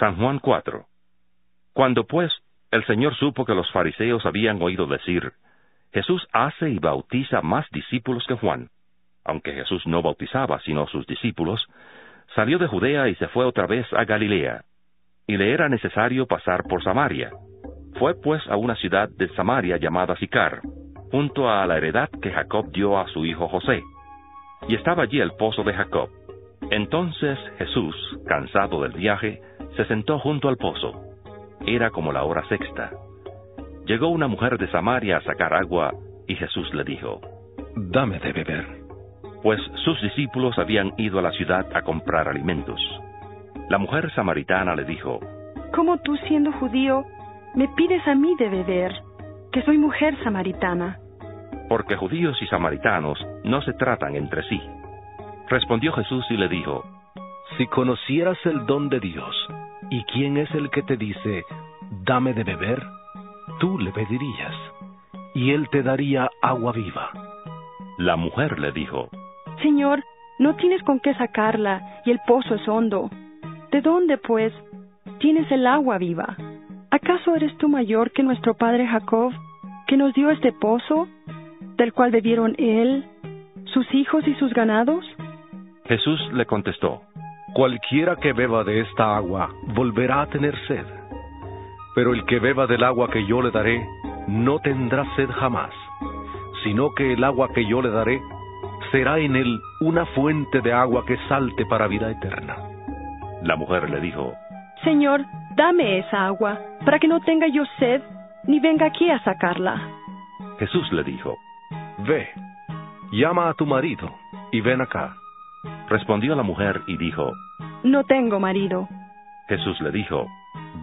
San Juan 4. Cuando pues el Señor supo que los fariseos habían oído decir, Jesús hace y bautiza más discípulos que Juan, aunque Jesús no bautizaba sino sus discípulos, salió de Judea y se fue otra vez a Galilea, y le era necesario pasar por Samaria. Fue pues a una ciudad de Samaria llamada Sicar, junto a la heredad que Jacob dio a su hijo José. Y estaba allí el pozo de Jacob. Entonces Jesús, cansado del viaje, se sentó junto al pozo. Era como la hora sexta. Llegó una mujer de Samaria a sacar agua, y Jesús le dijo, Dame de beber. Pues sus discípulos habían ido a la ciudad a comprar alimentos. La mujer samaritana le dijo, ¿Cómo tú siendo judío me pides a mí de beber, que soy mujer samaritana? Porque judíos y samaritanos no se tratan entre sí. Respondió Jesús y le dijo, Si conocieras el don de Dios, y quién es el que te dice, dame de beber, tú le pedirías, y él te daría agua viva. La mujer le dijo, Señor, no tienes con qué sacarla, y el pozo es hondo. ¿De dónde, pues, tienes el agua viva? ¿Acaso eres tú mayor que nuestro padre Jacob, que nos dio este pozo, del cual bebieron él, sus hijos y sus ganados? Jesús le contestó, Cualquiera que beba de esta agua volverá a tener sed, pero el que beba del agua que yo le daré no tendrá sed jamás, sino que el agua que yo le daré será en él una fuente de agua que salte para vida eterna. La mujer le dijo, Señor, dame esa agua, para que no tenga yo sed, ni venga aquí a sacarla. Jesús le dijo, Ve, llama a tu marido y ven acá. Respondió la mujer y dijo, No tengo marido. Jesús le dijo,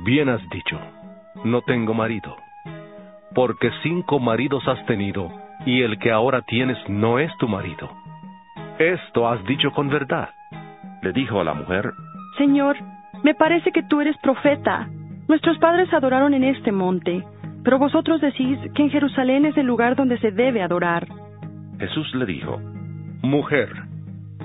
Bien has dicho, no tengo marido, porque cinco maridos has tenido, y el que ahora tienes no es tu marido. Esto has dicho con verdad. Le dijo a la mujer, Señor, me parece que tú eres profeta. Nuestros padres adoraron en este monte, pero vosotros decís que en Jerusalén es el lugar donde se debe adorar. Jesús le dijo, Mujer,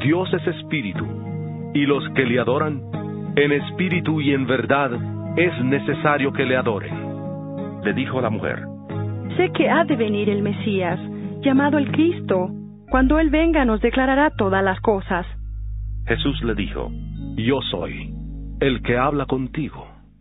Dios es espíritu, y los que le adoran, en espíritu y en verdad, es necesario que le adoren. Le dijo la mujer, Sé que ha de venir el Mesías, llamado el Cristo. Cuando Él venga nos declarará todas las cosas. Jesús le dijo, Yo soy el que habla contigo.